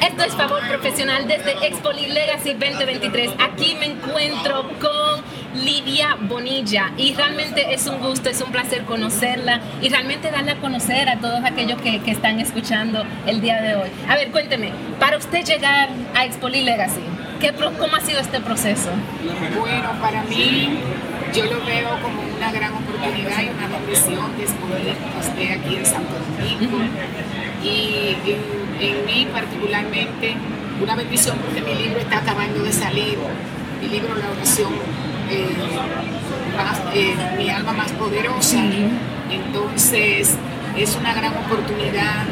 Esto es Favor Profesional desde Expo Legacy 2023. Aquí me encuentro con Lidia Bonilla y realmente es un gusto, es un placer conocerla y realmente darle a conocer a todos aquellos que, están escuchando el día de hoy. A ver, cuénteme, para usted llegar a Expo Legacy, ¿qué, ¿cómo ha sido este proceso? Bueno, para mí yo lo veo como una gran oportunidad y una bendición que es poder estar aquí en Santo Domingo. Y en, mí particularmente, una bendición porque mi libro está acabando de salir, mi libro La oración, eh, eh, mi alma más poderosa. Entonces es una gran oportunidad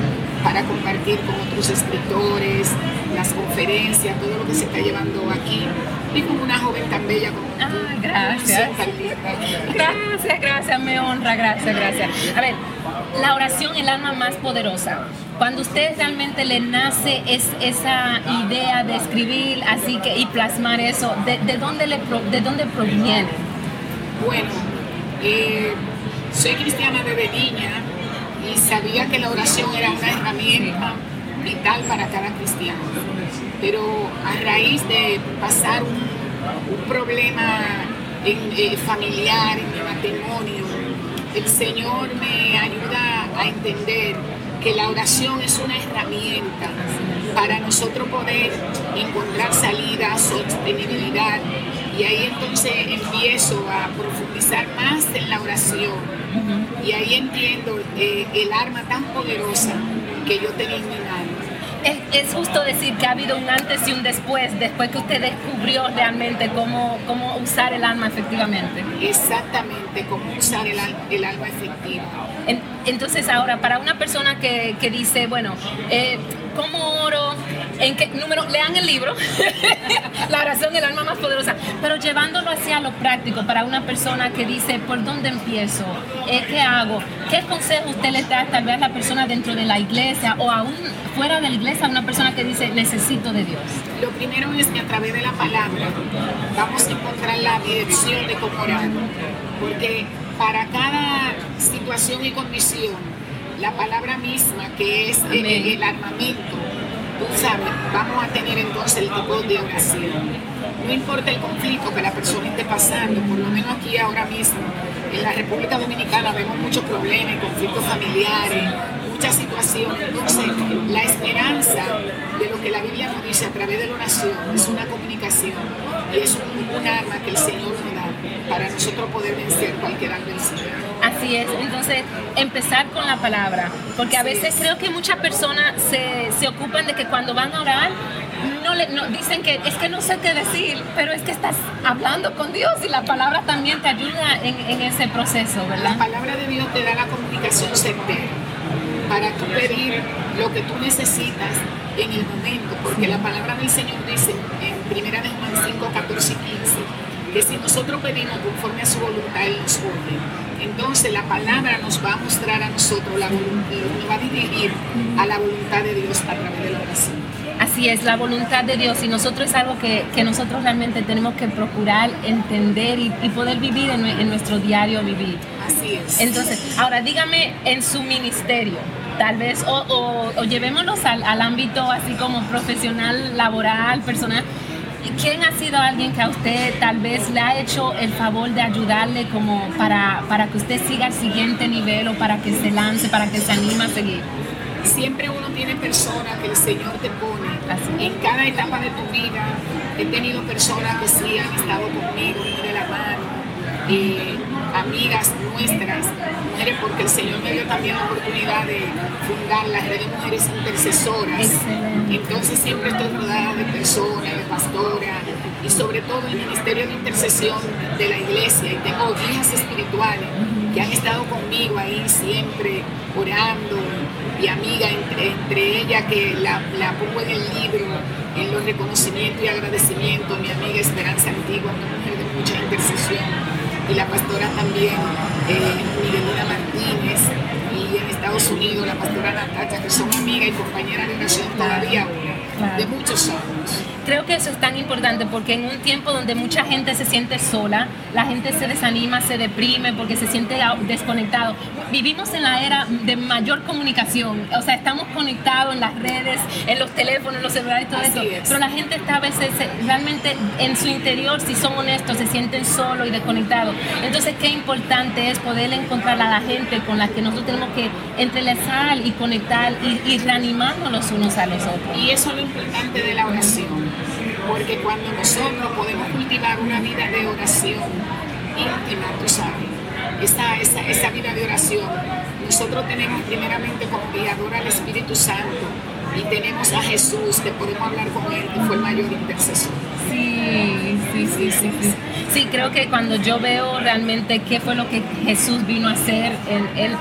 para compartir con otros escritores, las conferencias, todo lo que se está llevando aquí. Y con una bella como ah, gracias. Gracias, gracias, me honra, gracias, gracias. A ver, la oración, el alma más poderosa. Cuando usted realmente le nace es esa idea de escribir así que y plasmar eso, ¿de, dónde, le, de dónde proviene? Bueno, eh, soy cristiana desde niña y sabía que la oración era una herramienta vital para cada cristiano. Pero a raíz de pasar un, problema eh, familiar, en mi matrimonio, el Señor me ayuda a entender que la oración es una herramienta para nosotros poder encontrar salida, sostenibilidad. Y ahí entonces empiezo a profundizar más en la oración. Y ahí entiendo eh, el arma tan poderosa que yo tenía en mi mano. Es, justo decir que ha habido un antes y un después, después que usted descubrió realmente cómo, cómo usar el alma efectivamente. Exactamente, cómo usar el, el alma efectiva. entonces ahora, para una persona que, que dice, bueno, eh, ¿cómo oro? ¿En qué número? Lean el libro, La oración del alma más poderosa, pero llevándolo hacia lo práctico para una persona que dice, ¿por dónde empiezo? Eh, ¿Qué hago? ¿Qué consejo usted le da tal vez a la persona dentro de la iglesia o aún fuera de la iglesia a una persona que dice, necesito de Dios? Lo primero es que a través de la palabra vamos a encontrar la dirección de cómo orar, porque para cada situación y condición, la palabra misma, que es el armamento, vamos a tener entonces el tipo de oración. No importa el conflicto que la persona esté pasando, por lo menos aquí ahora mismo, en la República Dominicana vemos muchos problemas, conflictos familiares, muchas situaciones. Entonces, la esperanza de lo que la Biblia nos dice a través de la oración es una comunicación y es un, arma que el Señor nos da para nosotros poder vencer cualquier adversidad. Así es, entonces empezar con la palabra, porque a veces creo que muchas personas se, se ocupan de que cuando van a orar no le no, dicen que es que no sé qué decir, pero es que estás hablando con Dios y la palabra también te ayuda en, en ese proceso, ¿verdad? La palabra de Dios te da la comunicación certera para tú pedir lo que tú necesitas en el momento, porque la palabra del Señor dice en 1 de Juan 5, 14 y 15, que si nosotros pedimos conforme a su voluntad, Él nos oye. Entonces la palabra nos va a mostrar a nosotros, la voluntad, nos va a dirigir a la voluntad de Dios a través de la oración. Así es, la voluntad de Dios y nosotros es algo que, que nosotros realmente tenemos que procurar entender y, poder vivir en, en, nuestro diario vivir. Así es. Entonces, ahora dígame en su ministerio, tal vez, o, o, llevémonos al, al, ámbito así como profesional, laboral, personal. ¿Quién ha sido alguien que a usted tal vez le ha hecho el favor de ayudarle como para, para que usted siga al siguiente nivel o para que se lance, para que se anime a seguir? Siempre uno tiene personas que el Señor te pone en cada etapa de tu vida. He tenido personas que sí han estado conmigo, de la mano, eh, amigas nuestras, mujeres, porque el Señor me dio también la oportunidad de fundar la red de mujeres intercesoras. Entonces siempre estoy rodada de personas, de pastoras y sobre todo el ministerio de intercesión de la iglesia. Y tengo hijas espirituales que han estado conmigo ahí siempre orando y amiga entre, entre ellas que la, la pongo en el libro, en los reconocimientos y agradecimientos, mi amiga Esperanza Antigua, una mujer de mucha intercesión y la pastora también eh, Miguelina Martínez y en Estados Unidos la pastora Natacha, que son amigas y compañeras de oración todavía de muchos años. Creo que eso es tan importante porque en un tiempo donde mucha gente se siente sola, la gente se desanima, se deprime porque se siente desconectado. Vivimos en la era de mayor comunicación, o sea, estamos conectados en las redes, en los teléfonos, en los celulares, todo eso. Pero la gente está a veces realmente en su interior, si son honestos, se sienten solos y desconectados. Entonces, qué importante es poder encontrar a la gente con la que nosotros tenemos que entrelazar y conectar y, y reanimarnos los unos a los otros. Y eso es lo importante de la oración porque cuando nosotros podemos cultivar una vida de oración íntima, tú sabes, esa, esa, esa vida de oración, nosotros tenemos primeramente como guiador al Espíritu Santo y tenemos a Jesús que podemos hablar con Él, que fue el mayor intercesor. Sí, sí, sí, sí, sí. Sí, creo que cuando yo veo realmente qué fue lo que Jesús vino a hacer, Él, él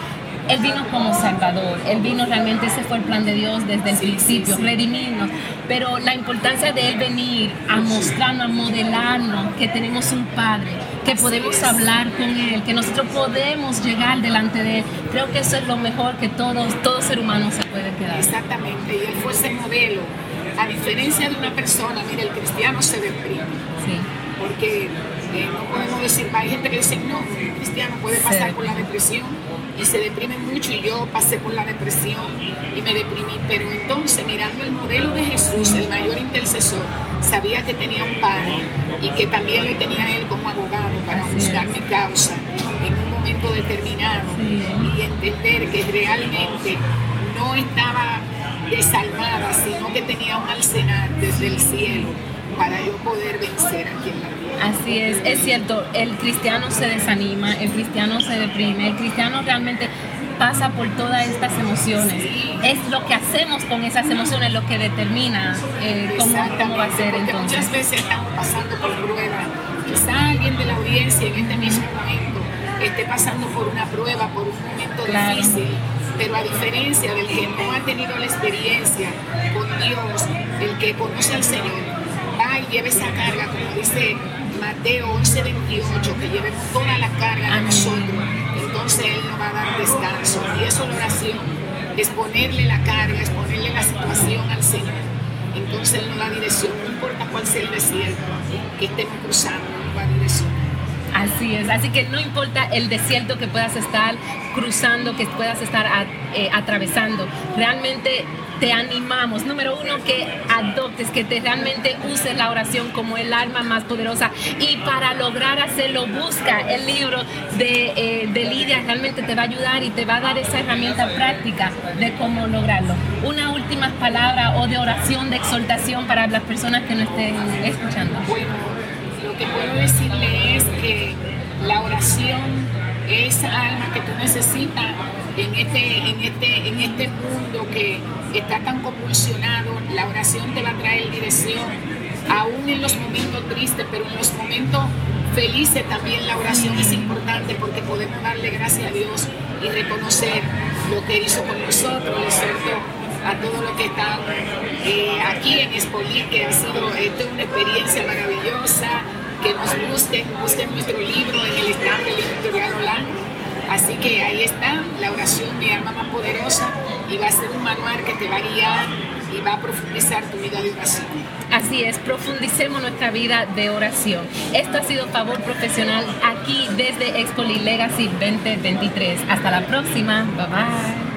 él vino como Salvador, Él vino realmente, ese fue el plan de Dios desde el principio, redimirnos. Pero la importancia de Él venir a mostrarnos, a modelarnos que tenemos un Padre, que podemos hablar con Él, que nosotros podemos llegar delante de Él. Creo que eso es lo mejor que todos, todo ser humano se puede quedar. Exactamente, y Él fue ese modelo. A diferencia de una persona, mire, el cristiano se deprime. Sí. Porque eh, no podemos decir, hay gente que dice, no, el cristiano puede pasar por la depresión y se deprime mucho y yo pasé por la depresión y me deprimí, pero entonces mirando el modelo de Jesús, el mayor intercesor, sabía que tenía un padre y que también le tenía a él como abogado para buscar mi causa en un momento determinado y entender que realmente no estaba desalmada, sino que tenía un alcenar desde el cielo para yo poder vencer aquí en la vida. Así es, es cierto, el cristiano se desanima, el cristiano se deprime, el cristiano realmente pasa por todas estas emociones. Es lo que hacemos con esas emociones lo que determina eh, cómo, va a ser entonces. Muchas veces estamos pasando por prueba. Quizá alguien de la audiencia en este mismo momento esté pasando por una prueba, por un momento difícil pero a diferencia del que no ha tenido la experiencia con Dios, el que conoce al Señor, y lleve esa carga, como dice Mateo 11:28, que llevemos toda la carga a nosotros, entonces Él nos va a dar descanso. Y eso es la oración, es ponerle la carga, es ponerle la situación al Señor. Entonces Él nos da dirección, no importa cuál sea el desierto que estemos cruzando, nos va a dirección. Así es, así que no importa el desierto que puedas estar cruzando, que puedas estar eh, atravesando, realmente te animamos, número uno, que adoptes, que te realmente uses la oración como el arma más poderosa y para lograr hacerlo, busca el libro de, eh, de Lidia, realmente te va a ayudar y te va a dar esa herramienta práctica de cómo lograrlo. Una última palabra o de oración, de exhortación para las personas que no estén escuchando. Bueno, lo que puedo decirle es que la oración es alma que tú necesitas en este, en este, en este mundo que está tan convulsionado, la oración te va a traer dirección, aún en los momentos tristes, pero en los momentos felices también la oración es importante porque podemos darle gracias a Dios y reconocer lo que hizo con nosotros. Les suelto a todos los que están eh, aquí en Espolí, que ha sido una experiencia maravillosa, que nos busquen, busquen nuestro libro en el stand del editorial Holanda Así que ahí está la oración, mi alma más poderosa, y va a ser un manual que te va a guiar y va a profundizar tu vida de oración. Así es, profundicemos nuestra vida de oración. Esto ha sido Favor Profesional aquí desde Expo Legacy 2023. Hasta la próxima. Bye bye.